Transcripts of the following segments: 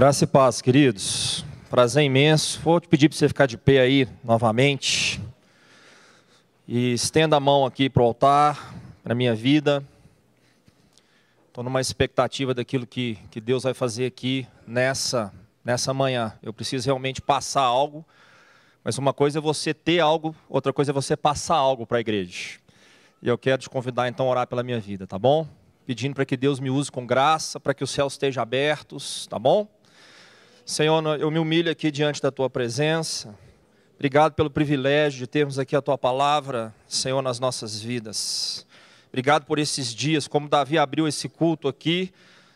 Graça e paz, queridos. Prazer imenso. Vou te pedir para você ficar de pé aí novamente. E estenda a mão aqui para o altar, para a minha vida. Estou numa expectativa daquilo que, que Deus vai fazer aqui nessa, nessa manhã. Eu preciso realmente passar algo. Mas uma coisa é você ter algo, outra coisa é você passar algo para a igreja. E eu quero te convidar então a orar pela minha vida, tá bom? Pedindo para que Deus me use com graça, para que os céus estejam abertos, tá bom? Senhor, eu me humilho aqui diante da tua presença. Obrigado pelo privilégio de termos aqui a tua palavra, Senhor, nas nossas vidas. Obrigado por esses dias, como Davi abriu esse culto aqui,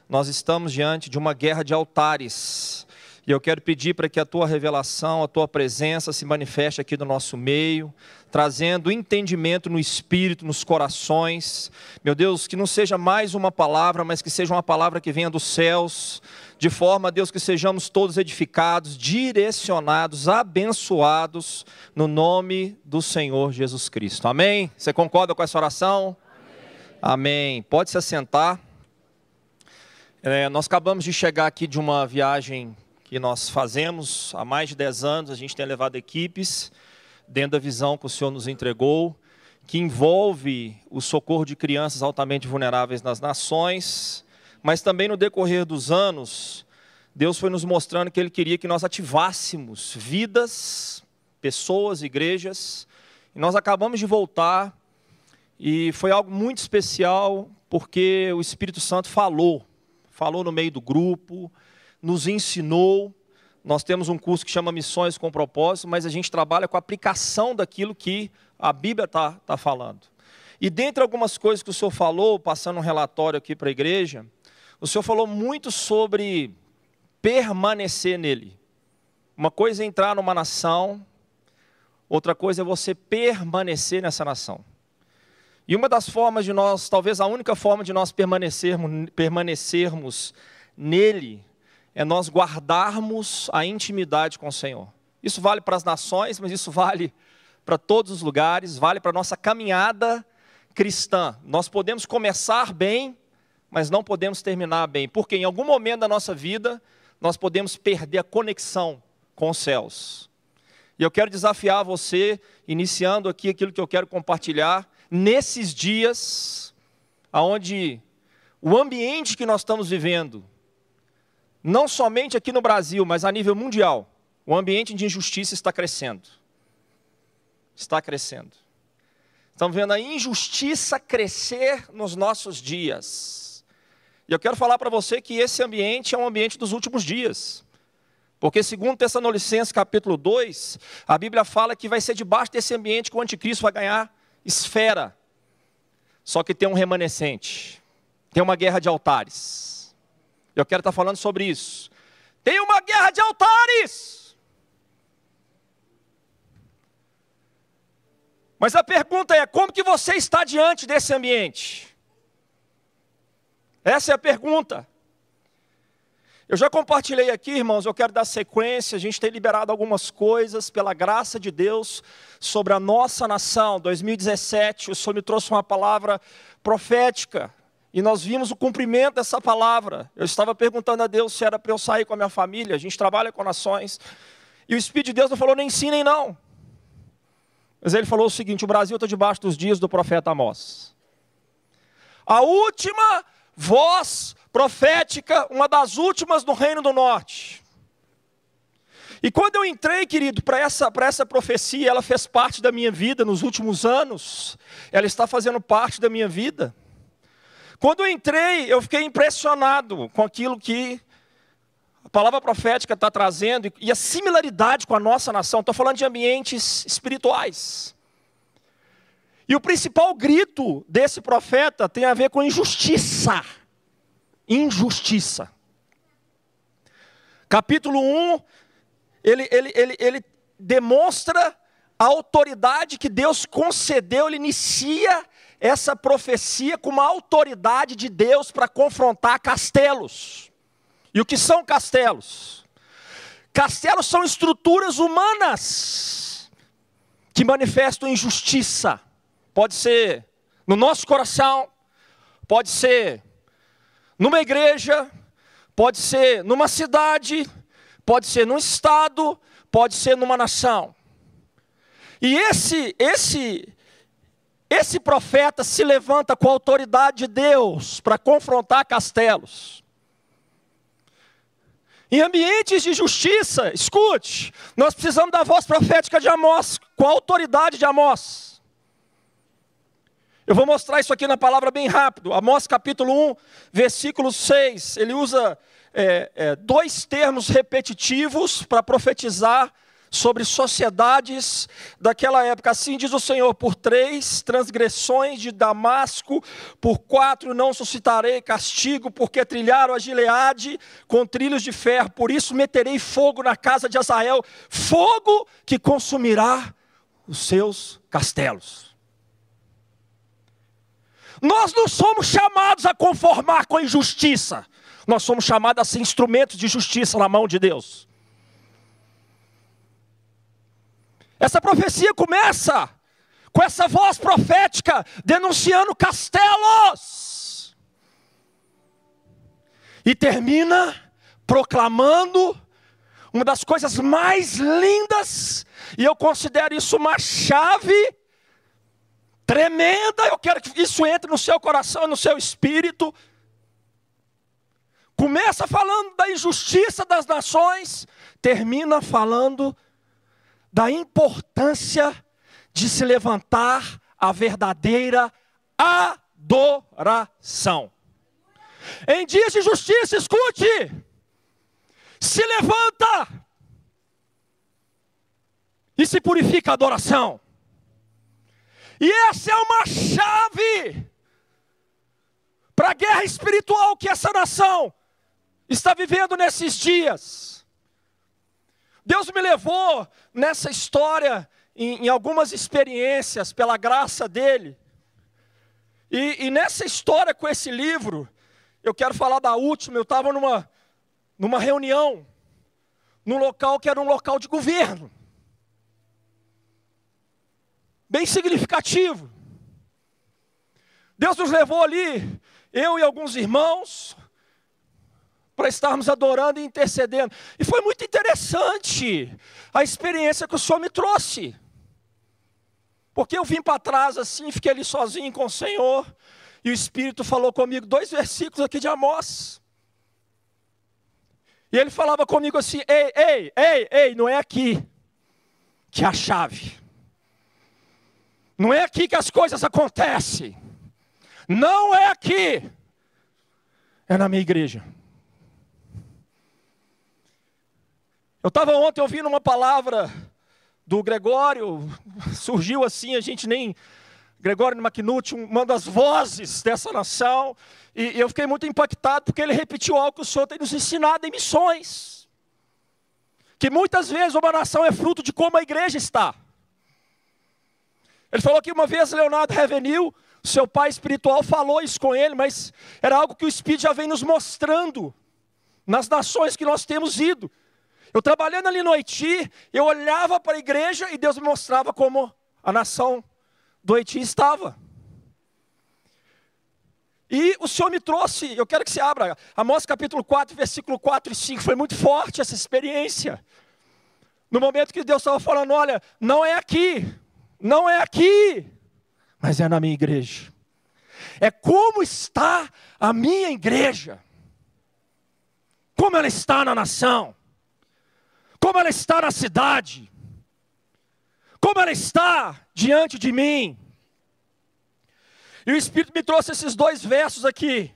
nós estamos diante de uma guerra de altares. E eu quero pedir para que a tua revelação, a tua presença se manifeste aqui no nosso meio, trazendo entendimento no espírito, nos corações. Meu Deus, que não seja mais uma palavra, mas que seja uma palavra que venha dos céus, de forma, Deus, que sejamos todos edificados, direcionados, abençoados, no nome do Senhor Jesus Cristo. Amém? Você concorda com essa oração? Amém. Amém. Pode se assentar. É, nós acabamos de chegar aqui de uma viagem que nós fazemos há mais de 10 anos, a gente tem levado equipes dentro da visão que o Senhor nos entregou, que envolve o socorro de crianças altamente vulneráveis nas nações, mas também no decorrer dos anos, Deus foi nos mostrando que Ele queria que nós ativássemos vidas, pessoas, igrejas, e nós acabamos de voltar, e foi algo muito especial, porque o Espírito Santo falou, falou no meio do grupo, nos ensinou. Nós temos um curso que chama Missões com Propósito, mas a gente trabalha com a aplicação daquilo que a Bíblia está tá falando. E dentre algumas coisas que o senhor falou, passando um relatório aqui para a igreja, o senhor falou muito sobre permanecer nele. Uma coisa é entrar numa nação, outra coisa é você permanecer nessa nação. E uma das formas de nós, talvez a única forma de nós permanecermos, permanecermos nele, é nós guardarmos a intimidade com o Senhor. Isso vale para as nações, mas isso vale para todos os lugares, vale para a nossa caminhada cristã. Nós podemos começar bem, mas não podemos terminar bem, porque em algum momento da nossa vida nós podemos perder a conexão com os céus. E eu quero desafiar você, iniciando aqui aquilo que eu quero compartilhar, nesses dias, onde o ambiente que nós estamos vivendo, não somente aqui no Brasil, mas a nível mundial, o ambiente de injustiça está crescendo. Está crescendo. Estamos vendo a injustiça crescer nos nossos dias. E eu quero falar para você que esse ambiente é um ambiente dos últimos dias. Porque segundo Tessalonicenses capítulo 2, a Bíblia fala que vai ser debaixo desse ambiente que o anticristo vai ganhar esfera. Só que tem um remanescente. Tem uma guerra de altares. Eu quero estar falando sobre isso. Tem uma guerra de altares. Mas a pergunta é: como que você está diante desse ambiente? Essa é a pergunta. Eu já compartilhei aqui, irmãos, eu quero dar sequência. A gente tem liberado algumas coisas pela graça de Deus sobre a nossa nação. 2017, o Senhor me trouxe uma palavra profética e nós vimos o cumprimento dessa palavra. Eu estava perguntando a Deus se era para eu sair com a minha família, a gente trabalha com nações. E o Espírito de Deus não falou nem sim nem não. Mas ele falou o seguinte: o Brasil está debaixo dos dias do profeta Amós. A última voz profética, uma das últimas no Reino do Norte. E quando eu entrei, querido, para essa, essa profecia, ela fez parte da minha vida nos últimos anos, ela está fazendo parte da minha vida. Quando eu entrei, eu fiquei impressionado com aquilo que a palavra profética está trazendo e a similaridade com a nossa nação. Estou falando de ambientes espirituais. E o principal grito desse profeta tem a ver com injustiça. Injustiça. Capítulo 1, ele, ele, ele, ele demonstra a autoridade que Deus concedeu, ele inicia essa profecia com uma autoridade de Deus para confrontar castelos. E o que são castelos? Castelos são estruturas humanas que manifestam injustiça. Pode ser no nosso coração, pode ser numa igreja, Pode ser numa cidade, pode ser num estado, pode ser numa nação. E esse esse esse profeta se levanta com a autoridade de Deus para confrontar castelos. Em ambientes de justiça, escute, nós precisamos da voz profética de Amós, com a autoridade de Amós. Eu vou mostrar isso aqui na palavra bem rápido. Amós capítulo 1, versículo 6. Ele usa é, é, dois termos repetitivos para profetizar sobre sociedades daquela época. Assim diz o Senhor: por três transgressões de Damasco, por quatro não suscitarei castigo, porque trilharam a Gileade com trilhos de ferro. Por isso meterei fogo na casa de Azael, fogo que consumirá os seus castelos. Nós não somos chamados a conformar com a injustiça, nós somos chamados a ser instrumentos de justiça na mão de Deus. Essa profecia começa com essa voz profética denunciando castelos. E termina proclamando uma das coisas mais lindas, e eu considero isso uma chave tremenda. Eu quero que isso entre no seu coração, no seu espírito. Começa falando da injustiça das nações, termina falando da importância de se levantar a verdadeira adoração. Em dias de justiça, escute, se levanta e se purifica a adoração. E essa é uma chave para a guerra espiritual que essa nação está vivendo nesses dias. Deus me levou nessa história, em, em algumas experiências, pela graça dEle. E, e, nessa história com esse livro, eu quero falar da última. Eu estava numa, numa reunião, num local que era um local de governo. Bem significativo. Deus nos levou ali, eu e alguns irmãos, para estarmos adorando e intercedendo. E foi muito interessante a experiência que o Senhor me trouxe. Porque eu vim para trás assim, fiquei ali sozinho com o Senhor, e o Espírito falou comigo dois versículos aqui de Amós. E ele falava comigo assim: ei, ei, ei, ei, não é aqui que é a chave. Não é aqui que as coisas acontecem. Não é aqui. É na minha igreja. Eu estava ontem ouvindo uma palavra do Gregório, surgiu assim, a gente nem. Gregório McNutt, uma das vozes dessa nação, e eu fiquei muito impactado porque ele repetiu algo que o Senhor tem nos ensinado em missões. Que muitas vezes uma nação é fruto de como a igreja está. Ele falou que uma vez Leonardo Revenil, seu pai espiritual, falou isso com ele, mas era algo que o Espírito já vem nos mostrando nas nações que nós temos ido. Eu trabalhando ali no Haiti, eu olhava para a igreja e Deus me mostrava como a nação do Haiti estava. E o Senhor me trouxe, eu quero que você abra, Amós capítulo 4, versículo 4 e 5, foi muito forte essa experiência. No momento que Deus estava falando, olha, não é aqui, não é aqui, mas é na minha igreja. É como está a minha igreja, como ela está na nação como ela está na cidade, como ela está diante de mim. E o Espírito me trouxe esses dois versos aqui.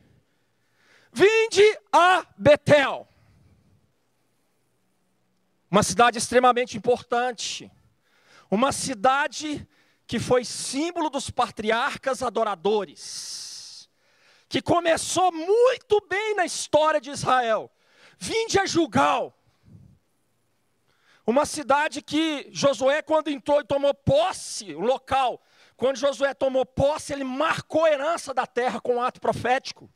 Vinde a Betel, uma cidade extremamente importante, uma cidade que foi símbolo dos patriarcas adoradores, que começou muito bem na história de Israel. Vinde a Julgal, uma cidade que Josué, quando entrou e tomou posse, o local, quando Josué tomou posse, ele marcou a herança da terra com um ato profético.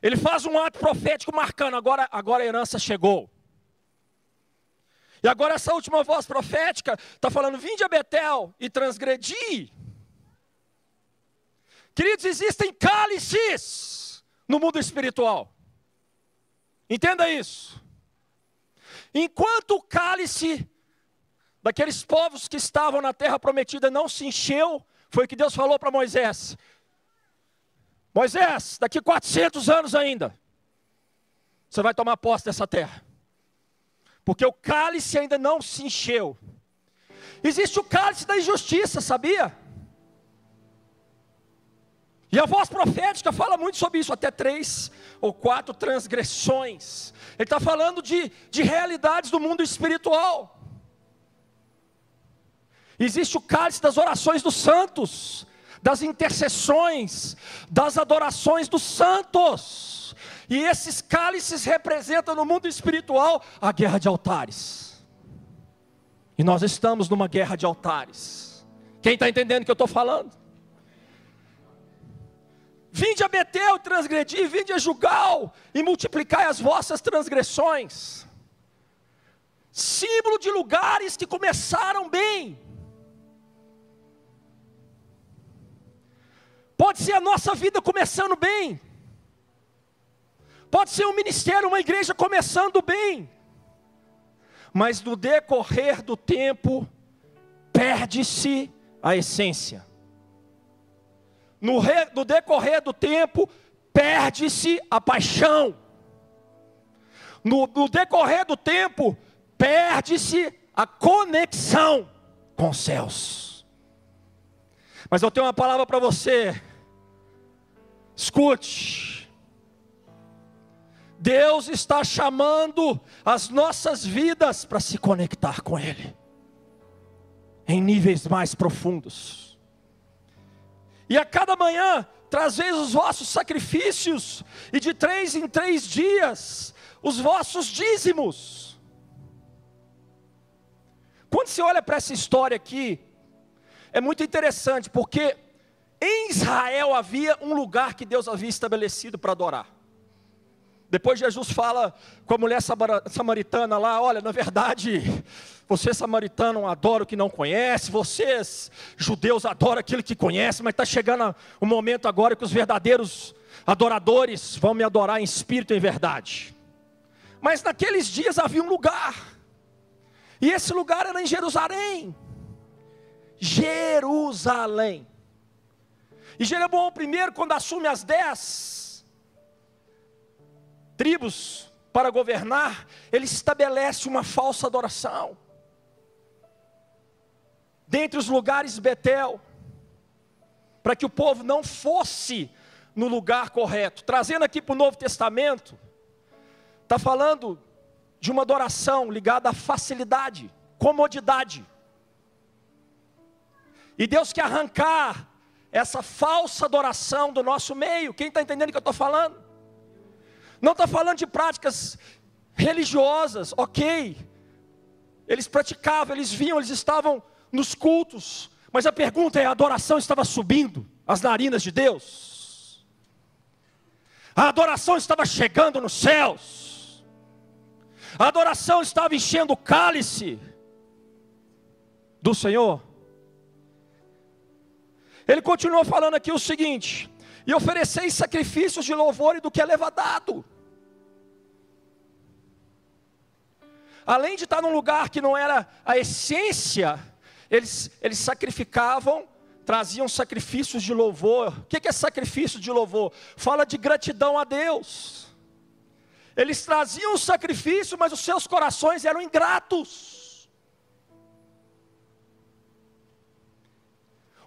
Ele faz um ato profético marcando, agora, agora a herança chegou. E agora essa última voz profética está falando: vinde a Betel e transgredi. Queridos, existem cálices no mundo espiritual. Entenda isso. Enquanto o cálice daqueles povos que estavam na terra prometida não se encheu, foi o que Deus falou para Moisés: Moisés, daqui 400 anos ainda, você vai tomar posse dessa terra, porque o cálice ainda não se encheu. Existe o cálice da injustiça, sabia? E a voz profética fala muito sobre isso, até três ou quatro transgressões. Ele está falando de, de realidades do mundo espiritual. Existe o cálice das orações dos santos, das intercessões, das adorações dos santos. E esses cálices representam no mundo espiritual a guerra de altares. E nós estamos numa guerra de altares. Quem está entendendo o que eu estou falando? Vinde a Betel transgredir, vinde a Jugal e multiplicai as vossas transgressões. Símbolo de lugares que começaram bem. Pode ser a nossa vida começando bem. Pode ser um ministério, uma igreja começando bem. Mas no decorrer do tempo, perde-se a essência no, re, no decorrer do tempo, perde-se a paixão. No, no decorrer do tempo, perde-se a conexão com os céus. Mas eu tenho uma palavra para você. Escute. Deus está chamando as nossas vidas para se conectar com Ele, em níveis mais profundos. E a cada manhã trazeis os vossos sacrifícios, e de três em três dias os vossos dízimos. Quando você olha para essa história aqui, é muito interessante, porque em Israel havia um lugar que Deus havia estabelecido para adorar. Depois Jesus fala com a mulher samaritana lá: olha, na verdade, você samaritano adora o que não conhece, vocês judeus adoram aquilo que conhece, mas está chegando o momento agora que os verdadeiros adoradores vão me adorar em espírito e em verdade. Mas naqueles dias havia um lugar, e esse lugar era em Jerusalém. Jerusalém. E Jeroboão primeiro, quando assume as dez tribos para governar, ele estabelece uma falsa adoração dentre os lugares Betel, para que o povo não fosse no lugar correto. Trazendo aqui para o Novo Testamento, está falando de uma adoração ligada à facilidade, comodidade. E Deus quer arrancar essa falsa adoração do nosso meio. Quem está entendendo o que eu estou falando? Não está falando de práticas religiosas, ok. Eles praticavam, eles vinham, eles estavam nos cultos, mas a pergunta é: a adoração estava subindo as narinas de Deus? A adoração estava chegando nos céus? A adoração estava enchendo o cálice do Senhor? Ele continuou falando aqui o seguinte: e ofereceis sacrifícios de louvor e do que é levadado. Além de estar num lugar que não era a essência eles, eles sacrificavam, traziam sacrifícios de louvor. O que é sacrifício de louvor? Fala de gratidão a Deus. Eles traziam o sacrifício, mas os seus corações eram ingratos.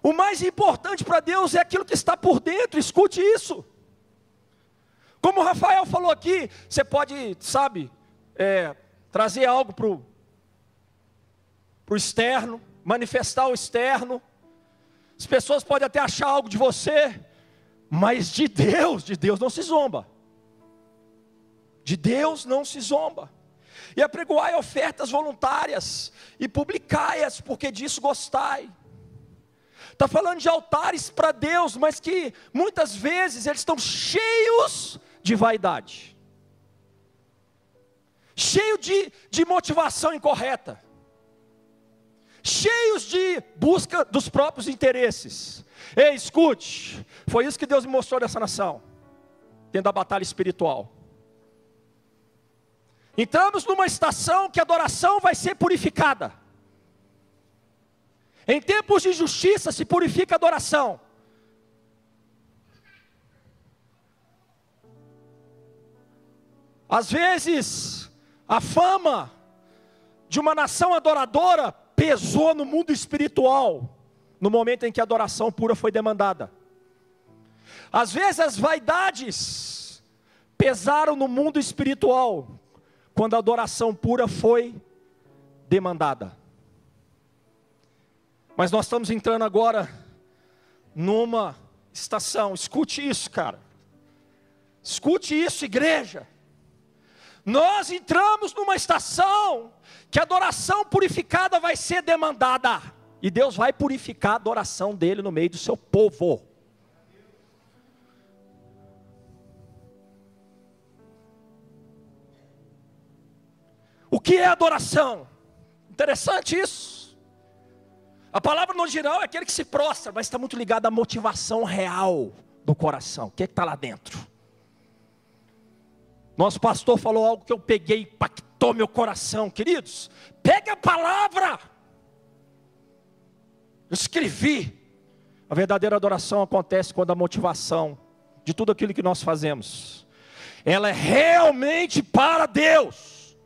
O mais importante para Deus é aquilo que está por dentro, escute isso. Como o Rafael falou aqui, você pode, sabe, é, trazer algo para o externo, manifestar o externo. As pessoas podem até achar algo de você, mas de Deus, de Deus não se zomba. De Deus não se zomba. E apregoai ofertas voluntárias e publicai-as, porque disso gostai. Está falando de altares para Deus, mas que muitas vezes eles estão cheios de vaidade, cheio de, de motivação incorreta cheios de busca dos próprios interesses. Ei, escute, foi isso que Deus me mostrou dessa nação. dentro da batalha espiritual. Entramos numa estação que a adoração vai ser purificada. Em tempos de justiça se purifica a adoração. Às vezes, a fama de uma nação adoradora pesou no mundo espiritual, no momento em que a adoração pura foi demandada. Às vezes, as vaidades pesaram no mundo espiritual, quando a adoração pura foi demandada. Mas nós estamos entrando agora numa estação, escute isso, cara. Escute isso, igreja. Nós entramos numa estação que a adoração purificada vai ser demandada. E Deus vai purificar a adoração dele no meio do seu povo. O que é adoração? Interessante isso. A palavra no geral é aquele que se prostra, mas está muito ligado à motivação real do coração. O que é está lá dentro? Nosso pastor falou algo que eu peguei, impactou meu coração, queridos. Pegue a palavra. Eu escrevi. A verdadeira adoração acontece quando a motivação de tudo aquilo que nós fazemos, ela é realmente para Deus.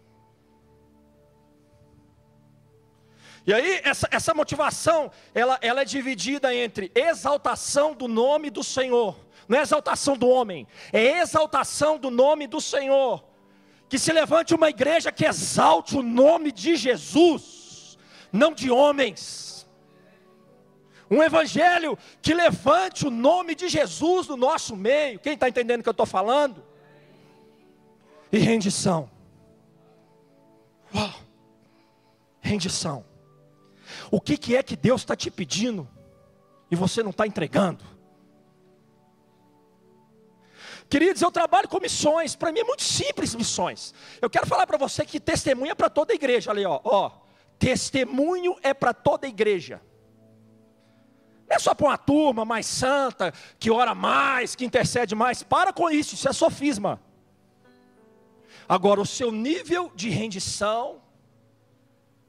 E aí, essa, essa motivação, ela, ela é dividida entre exaltação do nome do Senhor não é exaltação do homem, é exaltação do nome do Senhor. Que se levante uma igreja que exalte o nome de Jesus, não de homens. Um evangelho que levante o nome de Jesus no nosso meio. Quem está entendendo o que eu estou falando? E rendição. Uau. Rendição. O que, que é que Deus está te pedindo e você não está entregando? Queridos, eu trabalho com missões, para mim é muito simples missões. Eu quero falar para você que testemunho é para toda a igreja. Ali, ó, ó, testemunho é para toda a igreja. Não é só para uma turma mais santa, que ora mais, que intercede mais. Para com isso, isso é sofisma. Agora, o seu nível de rendição,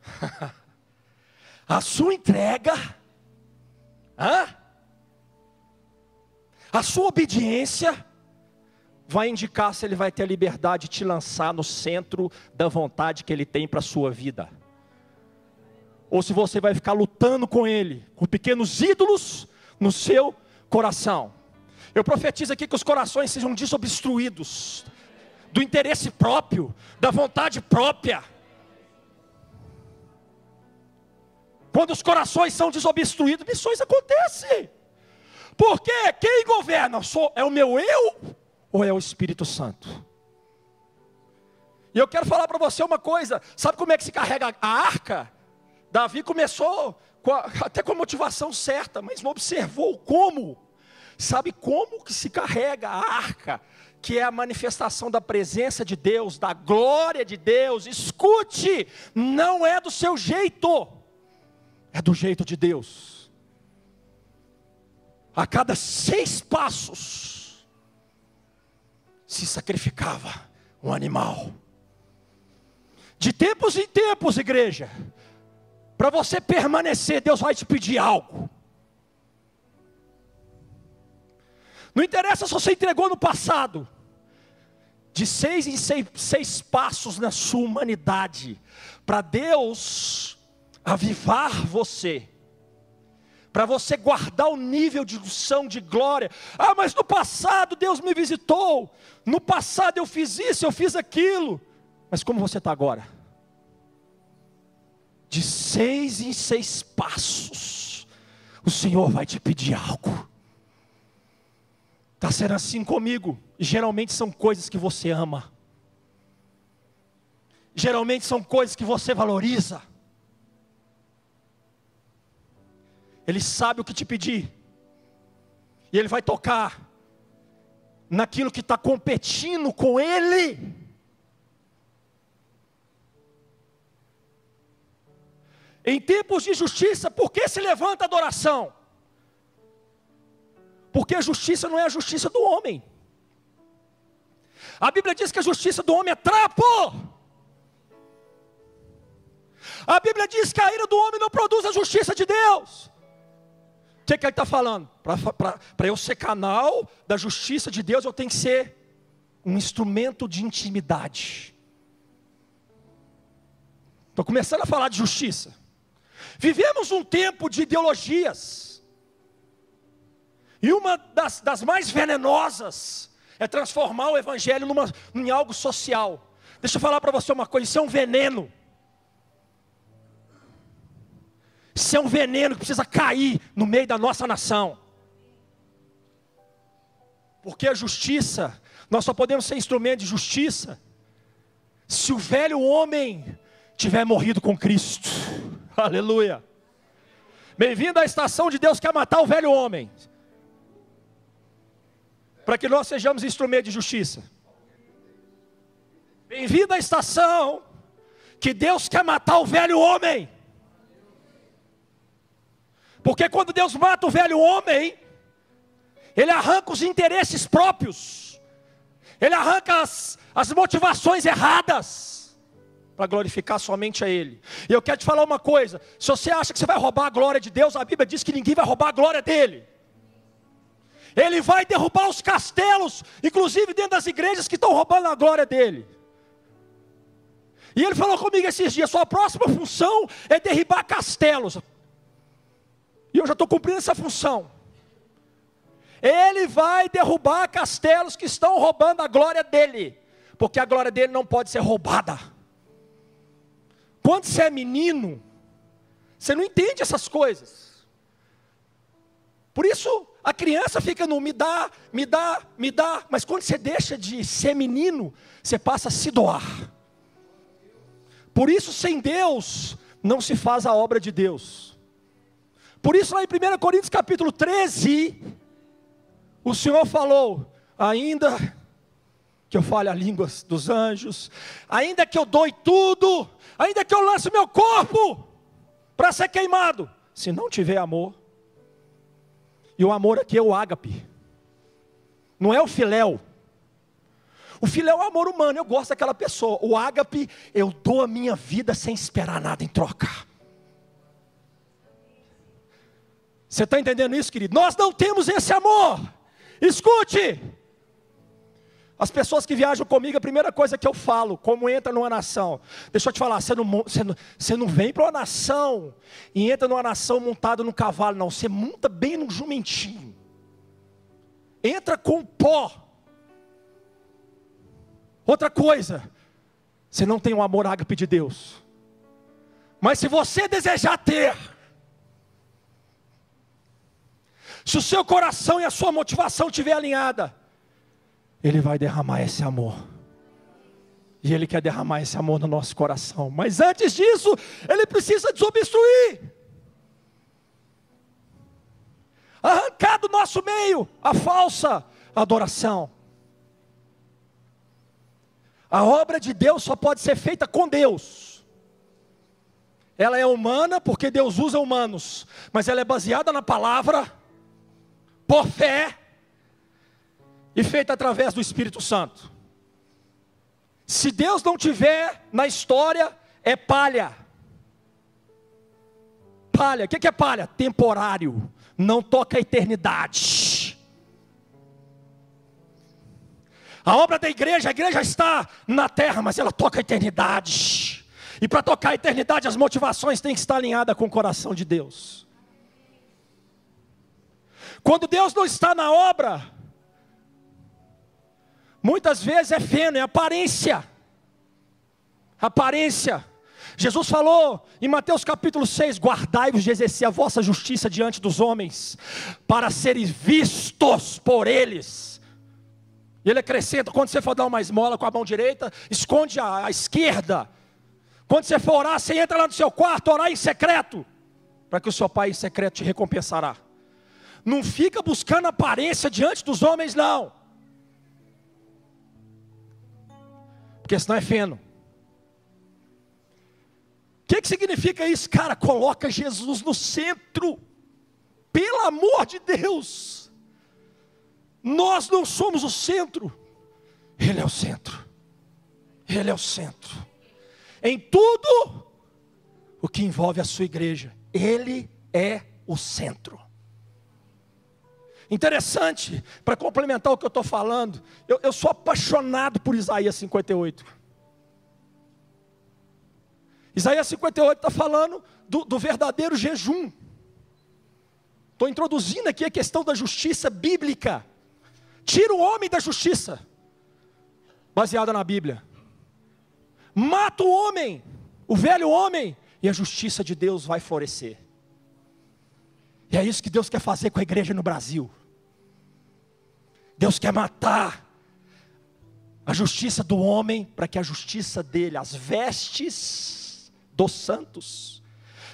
a sua entrega, hã? a sua obediência, vai indicar se ele vai ter a liberdade de te lançar no centro da vontade que ele tem para a sua vida. Ou se você vai ficar lutando com ele, com pequenos ídolos no seu coração. Eu profetizo aqui que os corações sejam desobstruídos do interesse próprio, da vontade própria. Quando os corações são desobstruídos, missões acontecem. Porque quem governa é o meu eu ou é o Espírito Santo? E eu quero falar para você uma coisa: sabe como é que se carrega a arca? Davi começou com a, até com a motivação certa, mas não observou como. Sabe como que se carrega a arca? Que é a manifestação da presença de Deus, da glória de Deus. Escute, não é do seu jeito, é do jeito de Deus. A cada seis passos, se sacrificava um animal. De tempos em tempos, igreja, para você permanecer, Deus vai te pedir algo. Não interessa se você entregou no passado, de seis em seis, seis passos na sua humanidade, para Deus avivar você para você guardar o nível de unção, de glória. Ah, mas no passado Deus me visitou, no passado eu fiz isso, eu fiz aquilo. Mas como você está agora? De seis em seis passos, o Senhor vai te pedir algo. Está sendo assim comigo. Geralmente são coisas que você ama. Geralmente são coisas que você valoriza. Ele sabe o que te pedir. E Ele vai tocar naquilo que está competindo com Ele. Em tempos de justiça, por que se levanta a adoração? Porque a justiça não é a justiça do homem. A Bíblia diz que a justiça do homem é trapo. A Bíblia diz que a ira do homem não produz a justiça de Deus. Que, que ele está falando? Para eu ser canal da justiça de Deus, eu tenho que ser um instrumento de intimidade. Estou começando a falar de justiça. Vivemos um tempo de ideologias. E uma das, das mais venenosas é transformar o evangelho numa, em algo social. Deixa eu falar para você uma coisa: isso é um veneno. Isso é um veneno que precisa cair no meio da nossa nação. Porque a justiça, nós só podemos ser instrumento de justiça se o velho homem tiver morrido com Cristo. Aleluia. Bem-vindo à estação de Deus que quer matar o velho homem. Para que nós sejamos instrumento de justiça. Bem-vindo à estação que Deus quer matar o velho homem. Porque quando Deus mata o velho homem, Ele arranca os interesses próprios, Ele arranca as, as motivações erradas, para glorificar somente a Ele. E eu quero te falar uma coisa: se você acha que você vai roubar a glória de Deus, a Bíblia diz que ninguém vai roubar a glória dele. Ele vai derrubar os castelos, inclusive dentro das igrejas que estão roubando a glória dele. E ele falou comigo esses dias: sua próxima função é derribar castelos. Eu já estou cumprindo essa função. Ele vai derrubar castelos que estão roubando a glória dele, porque a glória dele não pode ser roubada. Quando você é menino, você não entende essas coisas. Por isso a criança fica no me dá, me dá, me dá, mas quando você deixa de ser menino, você passa a se doar. Por isso, sem Deus, não se faz a obra de Deus. Por isso, lá em 1 Coríntios capítulo 13, o Senhor falou: ainda que eu fale a língua dos anjos, ainda que eu doe tudo, ainda que eu lance meu corpo para ser queimado, se não tiver amor, e o amor aqui é o ágape, não é o filéu. O filéu é o amor humano, eu gosto daquela pessoa. O ágape, eu dou a minha vida sem esperar nada em troca. Você está entendendo isso, querido? Nós não temos esse amor. Escute. As pessoas que viajam comigo, a primeira coisa que eu falo, como entra numa nação, deixa eu te falar, você não, você não, você não vem para uma nação e entra numa nação montado no cavalo, não, você monta bem no jumentinho, entra com pó. Outra coisa, você não tem um amor ágape de Deus, mas se você desejar ter, Se o seu coração e a sua motivação estiver alinhada, Ele vai derramar esse amor. E Ele quer derramar esse amor no nosso coração. Mas antes disso, Ele precisa desobstruir. Arrancar do nosso meio a falsa adoração. A obra de Deus só pode ser feita com Deus. Ela é humana porque Deus usa humanos, mas ela é baseada na palavra por fé e feita através do Espírito Santo. Se Deus não tiver na história, é palha. Palha, o que é palha? Temporário, não toca a eternidade. A obra da igreja, a igreja está na terra, mas ela toca a eternidade. E para tocar a eternidade, as motivações têm que estar alinhadas com o coração de Deus. Quando Deus não está na obra, muitas vezes é feno, é aparência. Aparência. Jesus falou em Mateus capítulo 6: Guardai-vos de exercer a vossa justiça diante dos homens, para serem vistos por eles. E ele acrescenta: quando você for dar uma esmola com a mão direita, esconde a, a esquerda. Quando você for orar, você entra lá no seu quarto, orar em secreto, para que o seu pai em secreto te recompensará. Não fica buscando aparência diante dos homens, não. Porque senão é feno. O que, que significa isso? Cara, coloca Jesus no centro. Pelo amor de Deus. Nós não somos o centro. Ele é o centro. Ele é o centro. Em tudo o que envolve a sua igreja, Ele é o centro. Interessante, para complementar o que eu estou falando, eu, eu sou apaixonado por Isaías 58. Isaías 58 está falando do, do verdadeiro jejum. Estou introduzindo aqui a questão da justiça bíblica. Tira o homem da justiça, baseada na Bíblia. Mata o homem, o velho homem, e a justiça de Deus vai florescer. E é isso que Deus quer fazer com a igreja no Brasil. Deus quer matar a justiça do homem para que a justiça dele, as vestes dos santos,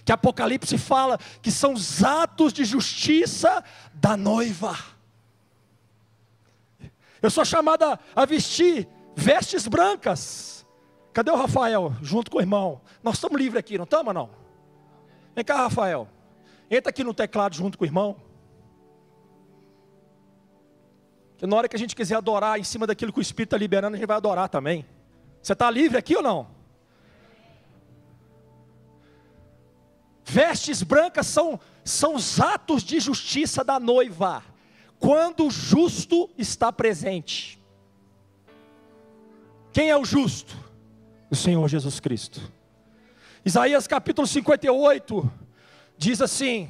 que Apocalipse fala que são os atos de justiça da noiva. Eu sou chamada a vestir vestes brancas. Cadê o Rafael? Junto com o irmão. Nós estamos livres aqui, não estamos não? Vem cá, Rafael. Entra aqui no teclado junto com o irmão. Na hora que a gente quiser adorar em cima daquilo que o Espírito está liberando, a gente vai adorar também. Você está livre aqui ou não? Vestes brancas são, são os atos de justiça da noiva, quando o justo está presente. Quem é o justo? O Senhor Jesus Cristo. Isaías capítulo 58 diz assim: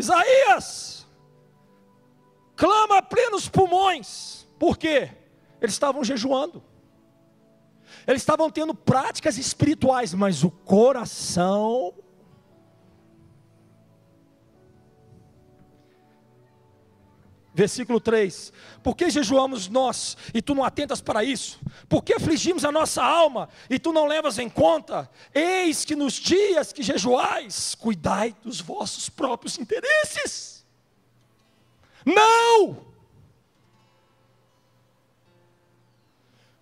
Isaías clama a plenos pulmões, por quê? Eles estavam jejuando, eles estavam tendo práticas espirituais, mas o coração Versículo 3: Por que jejuamos nós e tu não atentas para isso? Por que afligimos a nossa alma e tu não levas em conta? Eis que nos dias que jejuais, cuidai dos vossos próprios interesses. Não!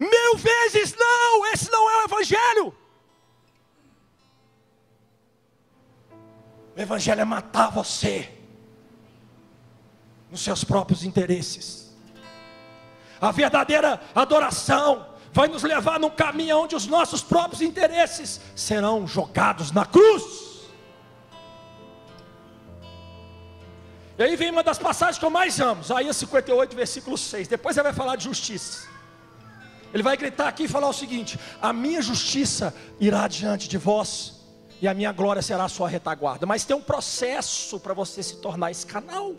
Mil vezes não! Esse não é o Evangelho. O Evangelho é matar você nos seus próprios interesses. A verdadeira adoração vai nos levar num caminho onde os nossos próprios interesses serão jogados na cruz. E aí vem uma das passagens que eu mais amo, Isaías 58, versículo 6. Depois ele vai falar de justiça. Ele vai gritar aqui e falar o seguinte: A minha justiça irá diante de vós, e a minha glória será a sua retaguarda. Mas tem um processo para você se tornar esse canal.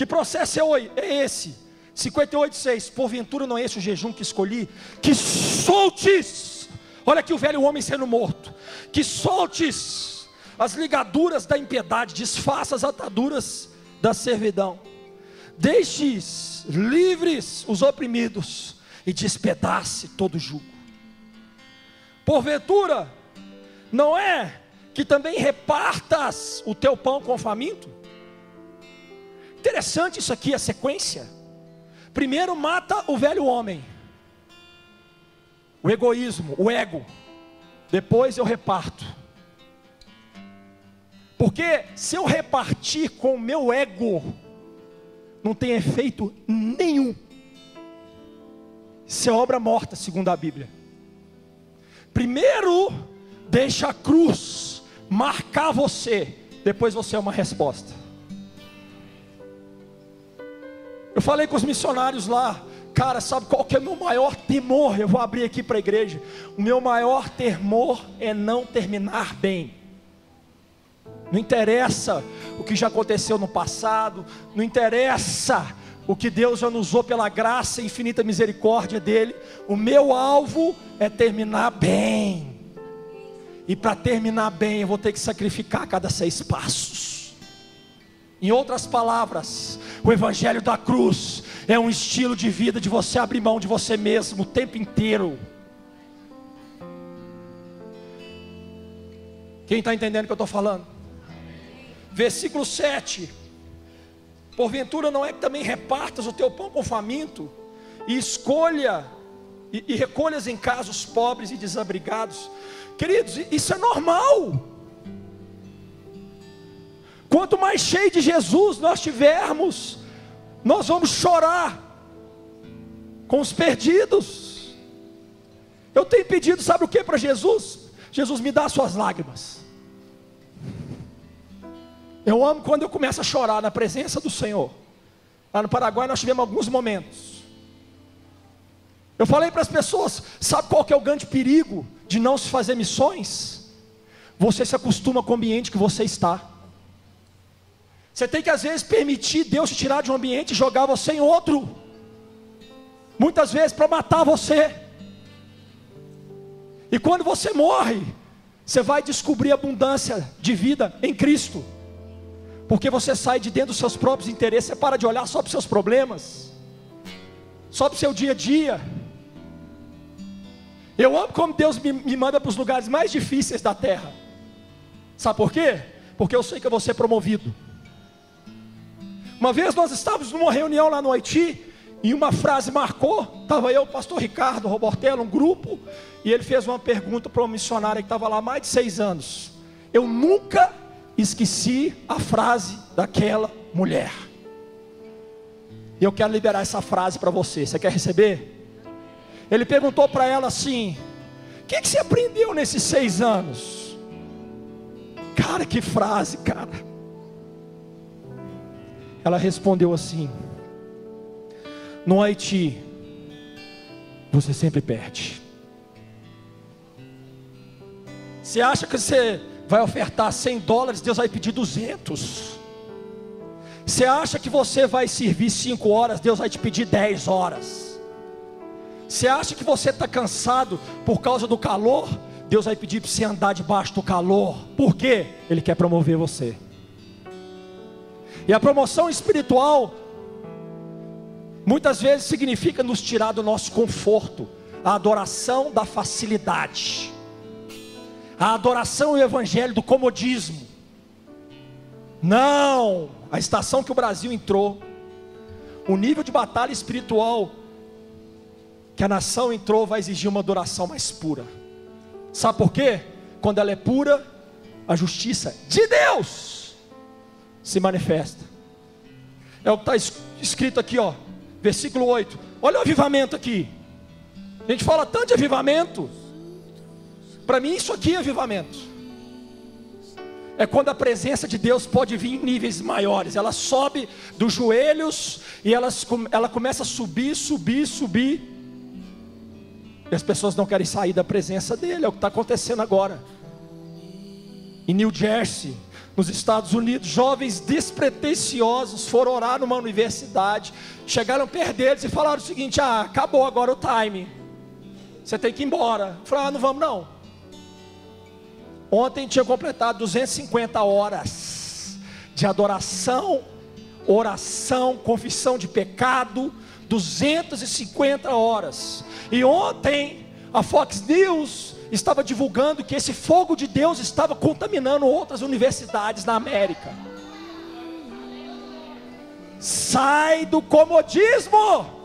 Que processo é, é esse? 58,6: Porventura não é esse o jejum que escolhi? Que soltes, olha aqui o velho homem sendo morto, que soltes as ligaduras da impiedade, desfaça as ataduras da servidão, deixes livres os oprimidos e despedace todo jugo. Porventura, não é que também repartas o teu pão com o faminto? Interessante isso aqui, a sequência. Primeiro mata o velho homem, o egoísmo, o ego. Depois eu reparto. Porque se eu repartir com o meu ego, não tem efeito nenhum. Isso é obra morta, segundo a Bíblia. Primeiro, deixa a cruz marcar você, depois você é uma resposta. Eu falei com os missionários lá, cara, sabe qual que é o meu maior temor? Eu vou abrir aqui para a igreja. O meu maior temor é não terminar bem. Não interessa o que já aconteceu no passado, não interessa o que Deus já nos usou pela graça e infinita misericórdia dele. O meu alvo é terminar bem. E para terminar bem, eu vou ter que sacrificar cada seis passos. Em outras palavras, o Evangelho da cruz é um estilo de vida de você abrir mão de você mesmo o tempo inteiro. Quem está entendendo o que eu estou falando? Versículo 7: Porventura não é que também repartas o teu pão com faminto, e escolha, e, e recolhas em casa os pobres e desabrigados. Queridos, isso é normal. Quanto mais cheio de Jesus nós tivermos, nós vamos chorar com os perdidos. Eu tenho pedido, sabe o que para Jesus? Jesus me dá as suas lágrimas. Eu amo quando eu começo a chorar na presença do Senhor. Lá no Paraguai nós tivemos alguns momentos. Eu falei para as pessoas: sabe qual que é o grande perigo de não se fazer missões? Você se acostuma com o ambiente que você está. Você tem que às vezes permitir Deus te tirar de um ambiente e jogar você em outro. Muitas vezes para matar você. E quando você morre, você vai descobrir abundância de vida em Cristo. Porque você sai de dentro dos seus próprios interesses, você para de olhar só para os seus problemas, só para o seu dia a dia. Eu amo como Deus me, me manda para os lugares mais difíceis da terra. Sabe por quê? Porque eu sei que eu vou ser promovido. Uma vez nós estávamos numa reunião lá no Haiti, e uma frase marcou. Estava eu, o pastor Ricardo Robortello, um grupo, e ele fez uma pergunta para uma missionária que estava lá há mais de seis anos. Eu nunca esqueci a frase daquela mulher. E eu quero liberar essa frase para você. Você quer receber? Ele perguntou para ela assim: O que, que você aprendeu nesses seis anos? Cara, que frase, cara. Ela respondeu assim: No Haiti, você sempre perde. Você acha que você vai ofertar 100 dólares, Deus vai pedir 200. Você acha que você vai servir 5 horas, Deus vai te pedir 10 horas. Você acha que você está cansado por causa do calor, Deus vai pedir para você andar debaixo do calor. Por quê? Ele quer promover você. E a promoção espiritual, muitas vezes significa nos tirar do nosso conforto, a adoração da facilidade a adoração e o evangelho do comodismo. Não, a estação que o Brasil entrou, o nível de batalha espiritual que a nação entrou vai exigir uma adoração mais pura. Sabe por quê? Quando ela é pura, a justiça de Deus se manifesta. É o que está escrito aqui, ó, versículo 8. Olha o avivamento aqui. A gente fala tanto de avivamento. Para mim, isso aqui é avivamento. É quando a presença de Deus pode vir em níveis maiores. Ela sobe dos joelhos e ela, ela começa a subir, subir, subir. E as pessoas não querem sair da presença dele. É o que está acontecendo agora. Em New Jersey, nos Estados Unidos, jovens despretensiosos foram orar numa universidade, chegaram perto deles e falaram o seguinte: Ah, acabou agora o time, você tem que ir embora. Falaram: Ah, não vamos não. Ontem tinha completado 250 horas de adoração, oração, confissão de pecado, 250 horas. E ontem a Fox News estava divulgando que esse fogo de Deus estava contaminando outras universidades na América. Sai do comodismo.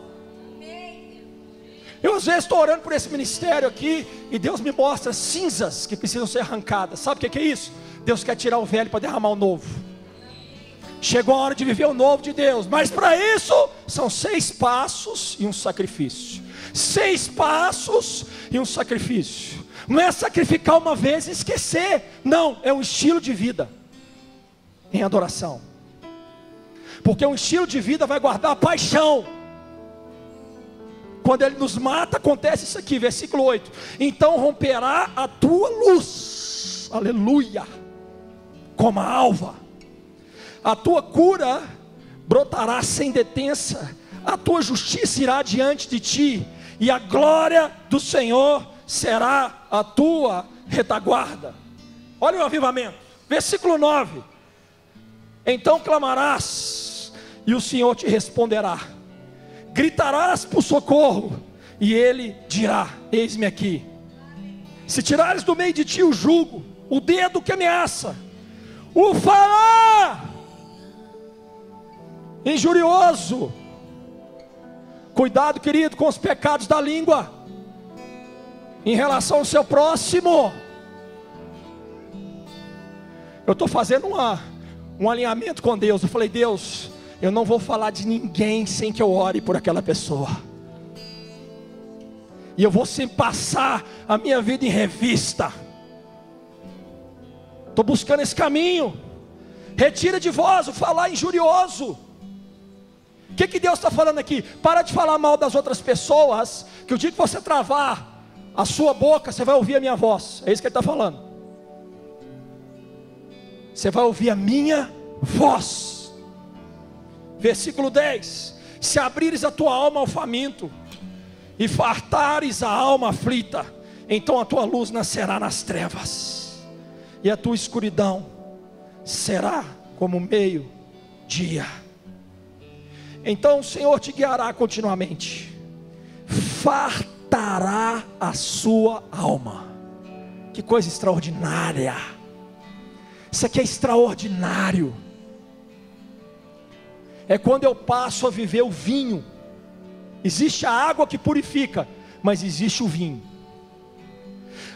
Eu às vezes estou orando por esse ministério aqui e Deus me mostra cinzas que precisam ser arrancadas. Sabe o que é isso? Deus quer tirar o velho para derramar o novo. Chegou a hora de viver o novo de Deus, mas para isso são seis passos e um sacrifício. Seis passos e um sacrifício. Não é sacrificar uma vez e esquecer, não, é um estilo de vida em adoração. Porque um estilo de vida vai guardar a paixão. Quando ele nos mata, acontece isso aqui, versículo 8: Então romperá a tua luz, aleluia, como a alva, a tua cura brotará sem detença, a tua justiça irá diante de ti, e a glória do Senhor será a tua retaguarda. Olha o avivamento, versículo 9: Então clamarás, e o Senhor te responderá gritarás por socorro, e ele dirá: Eis-me aqui. Se tirares do meio de ti o jugo, o dedo que ameaça, o fará injurioso. Cuidado, querido, com os pecados da língua, em relação ao seu próximo. Eu estou fazendo uma, um alinhamento com Deus. Eu falei, Deus, eu não vou falar de ninguém sem que eu ore por aquela pessoa. E eu vou sempre passar a minha vida em revista. Estou buscando esse caminho. Retira de vós o falar injurioso. O que, que Deus está falando aqui? Para de falar mal das outras pessoas, que o dia que você travar a sua boca, você vai ouvir a minha voz. É isso que ele está falando. Você vai ouvir a minha voz. Versículo 10: Se abrires a tua alma ao faminto, e fartares a alma aflita, então a tua luz nascerá nas trevas, e a tua escuridão será como meio-dia. Então o Senhor te guiará continuamente, fartará a sua alma. Que coisa extraordinária! Isso aqui é extraordinário. É quando eu passo a viver o vinho. Existe a água que purifica, mas existe o vinho.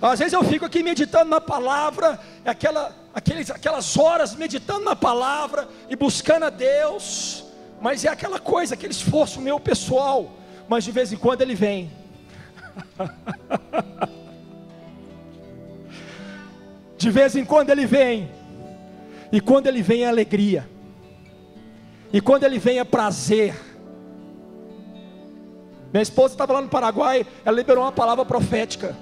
Às vezes eu fico aqui meditando na palavra, aquela, aqueles, aquelas horas meditando na palavra e buscando a Deus, mas é aquela coisa, aquele esforço meu pessoal, mas de vez em quando ele vem. de vez em quando ele vem, e quando ele vem é alegria, e quando ele vem é prazer. Minha esposa estava lá no Paraguai, ela liberou uma palavra profética.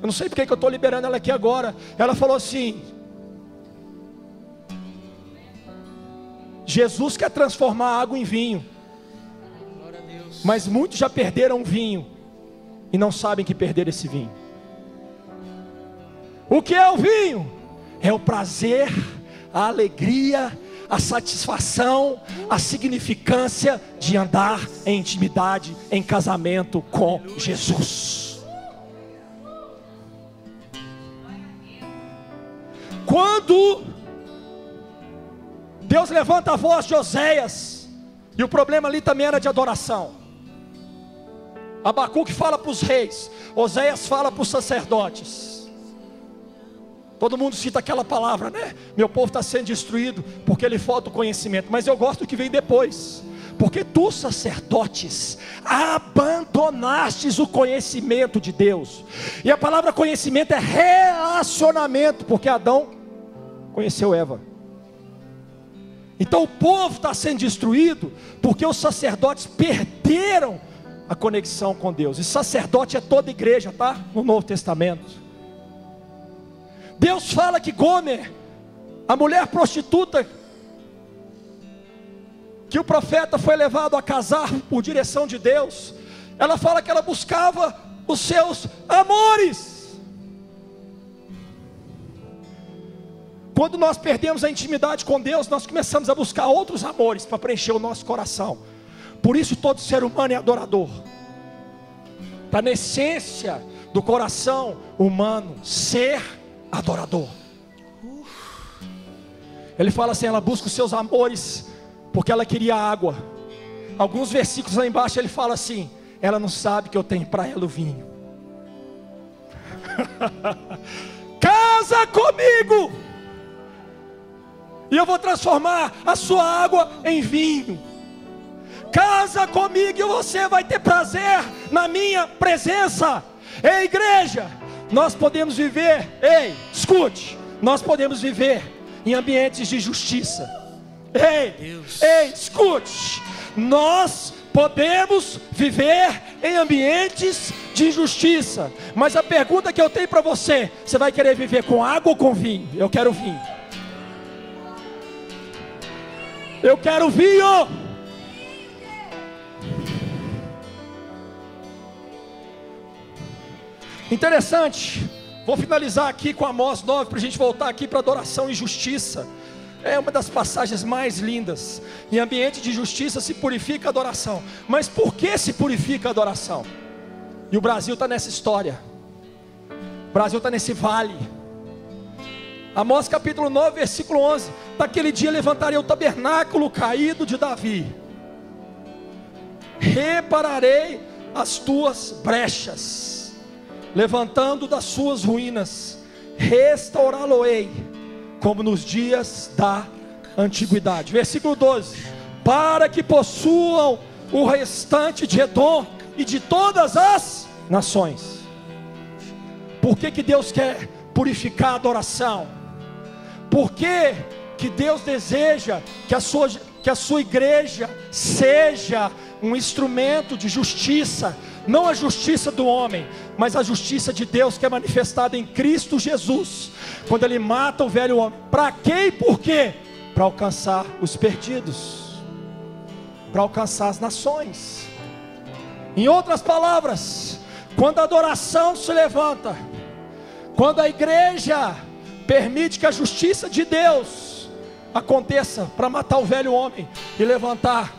Eu não sei porque que eu estou liberando ela aqui agora. Ela falou assim: Jesus quer transformar água em vinho. Mas muitos já perderam vinho e não sabem que perderam esse vinho. O que é o vinho? É o prazer, a alegria, a satisfação, a significância de andar em intimidade, em casamento com Jesus. Quando Deus levanta a voz de Oséias, e o problema ali também era de adoração. Abacuque fala para os reis, Oséias fala para os sacerdotes. Todo mundo cita aquela palavra, né? Meu povo está sendo destruído porque lhe falta o conhecimento. Mas eu gosto do que vem depois. Porque tu, sacerdotes, abandonastes o conhecimento de Deus. E a palavra conhecimento é relacionamento, porque Adão conheceu Eva. Então o povo está sendo destruído porque os sacerdotes perderam a conexão com Deus. E sacerdote é toda igreja, tá? No Novo Testamento. Deus fala que Gomer, a mulher prostituta, que o profeta foi levado a casar por direção de Deus, ela fala que ela buscava os seus amores. Quando nós perdemos a intimidade com Deus, nós começamos a buscar outros amores para preencher o nosso coração. Por isso todo ser humano é adorador. Está na essência do coração humano ser adorador. Ele fala assim: ela busca os seus amores porque ela queria água. Alguns versículos lá embaixo ele fala assim: ela não sabe que eu tenho para ela o vinho. Casa comigo e eu vou transformar a sua água em vinho. Casa comigo e você vai ter prazer na minha presença. Ei, igreja, nós podemos viver, ei, escute, nós podemos viver em ambientes de justiça. Ei, Deus. ei, escute, nós podemos viver em ambientes de injustiça. Mas a pergunta que eu tenho para você: você vai querer viver com água ou com vinho? Eu quero vinho. Eu quero vinho. Interessante. Vou finalizar aqui com Amós 9 para a gente voltar aqui para adoração e justiça. É uma das passagens mais lindas. Em ambiente de justiça se purifica a adoração. Mas por que se purifica a adoração? E o Brasil está nessa história. O Brasil está nesse vale. Amós capítulo 9, versículo 11: Naquele dia levantarei o tabernáculo caído de Davi, repararei as tuas brechas, levantando das suas ruínas, restaurá-lo-ei, como nos dias da antiguidade. Versículo 12: Para que possuam o restante de Edom e de todas as nações. Por que, que Deus quer purificar a adoração? Por que, que Deus deseja que a, sua, que a sua igreja seja um instrumento de justiça, não a justiça do homem, mas a justiça de Deus que é manifestada em Cristo Jesus, quando Ele mata o velho homem. Para quê e por quê? Para alcançar os perdidos, para alcançar as nações. Em outras palavras, quando a adoração se levanta, quando a igreja permite que a justiça de Deus aconteça para matar o velho homem e levantar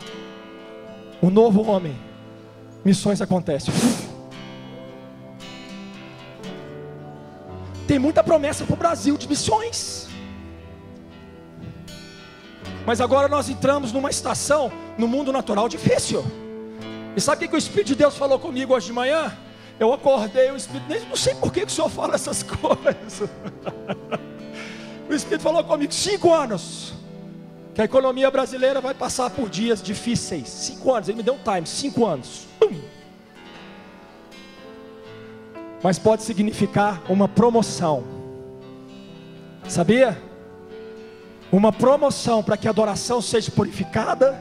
o novo homem, missões acontecem. Tem muita promessa para o Brasil de missões. Mas agora nós entramos numa estação no mundo natural difícil. E sabe o que o Espírito de Deus falou comigo hoje de manhã? Eu acordei, o Espírito, não sei por que, o Senhor fala essas coisas. o Espírito falou comigo: cinco anos, que a economia brasileira vai passar por dias difíceis. Cinco anos, ele me deu um time, cinco anos. Pum. Mas pode significar uma promoção, sabia? Uma promoção para que a adoração seja purificada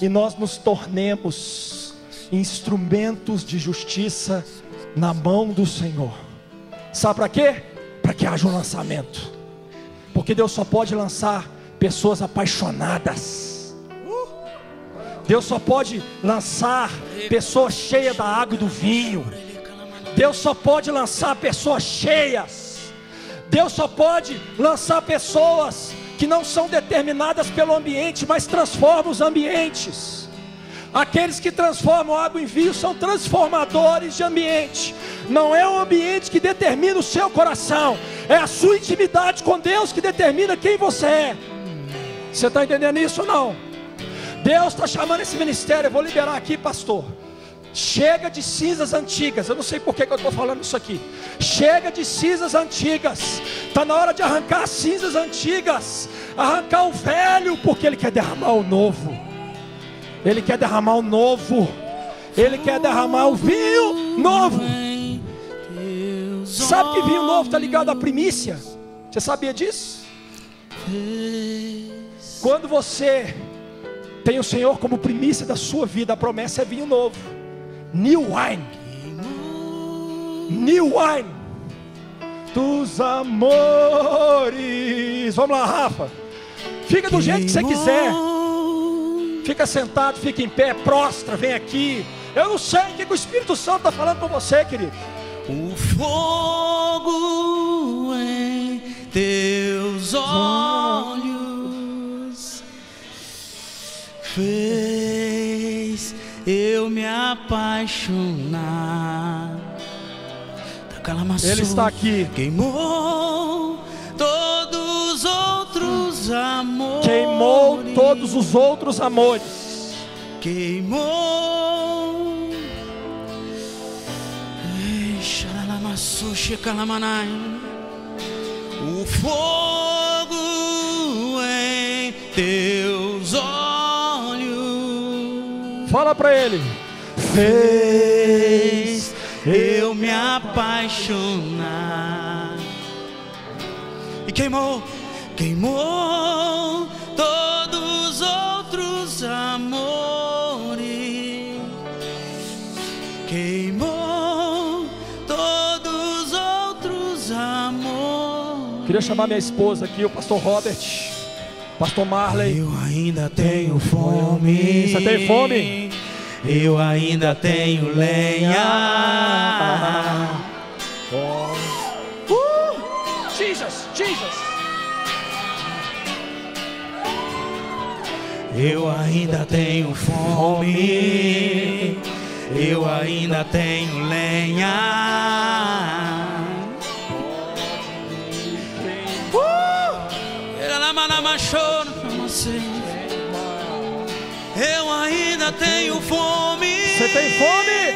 e nós nos tornemos instrumentos de justiça na mão do Senhor. Sabe para quê? Para que haja um lançamento. Porque Deus só pode lançar pessoas apaixonadas. Deus só pode lançar pessoas cheias da água e do vinho. Deus só pode lançar pessoas cheias. Deus só pode lançar pessoas que não são determinadas pelo ambiente, mas transformam os ambientes. Aqueles que transformam água em vinho são transformadores de ambiente. Não é o ambiente que determina o seu coração, é a sua intimidade com Deus que determina quem você é. Você está entendendo isso ou não? Deus está chamando esse ministério. Eu vou liberar aqui, pastor. Chega de cinzas antigas. Eu não sei por que, que eu estou falando isso aqui. Chega de cinzas antigas. Está na hora de arrancar as cinzas antigas. Arrancar o velho, porque Ele quer derramar o novo. Ele quer derramar o novo. Ele quer derramar o vinho novo. Sabe que vinho novo está ligado à primícia? Você sabia disso? Quando você tem o Senhor como primícia da sua vida, a promessa é vinho novo. New wine. New wine. Dos amores. Vamos lá, Rafa. Fica do jeito que você quiser. Fica sentado, fica em pé, prostra, vem aqui. Eu não sei o que o Espírito Santo está falando com você, querido. O fogo em teus olhos fez eu me apaixonar. Ele está aqui. Queimou todos os outros amores. Queimou todos os outros amores. Queimou. O fogo em teus Fala para ele. Fez eu me apaixonar e queimou, queimou todos os outros amores, queimou todos os outros amores. Queria chamar minha esposa aqui, o pastor Robert. Pastor Marley. Eu ainda tenho fome. Você tem fome? Eu ainda tenho lenha. Oh. Jesus, Jesus. Eu ainda tenho fome. Eu ainda tenho lenha. Eu ainda tenho fome. Você tem fome?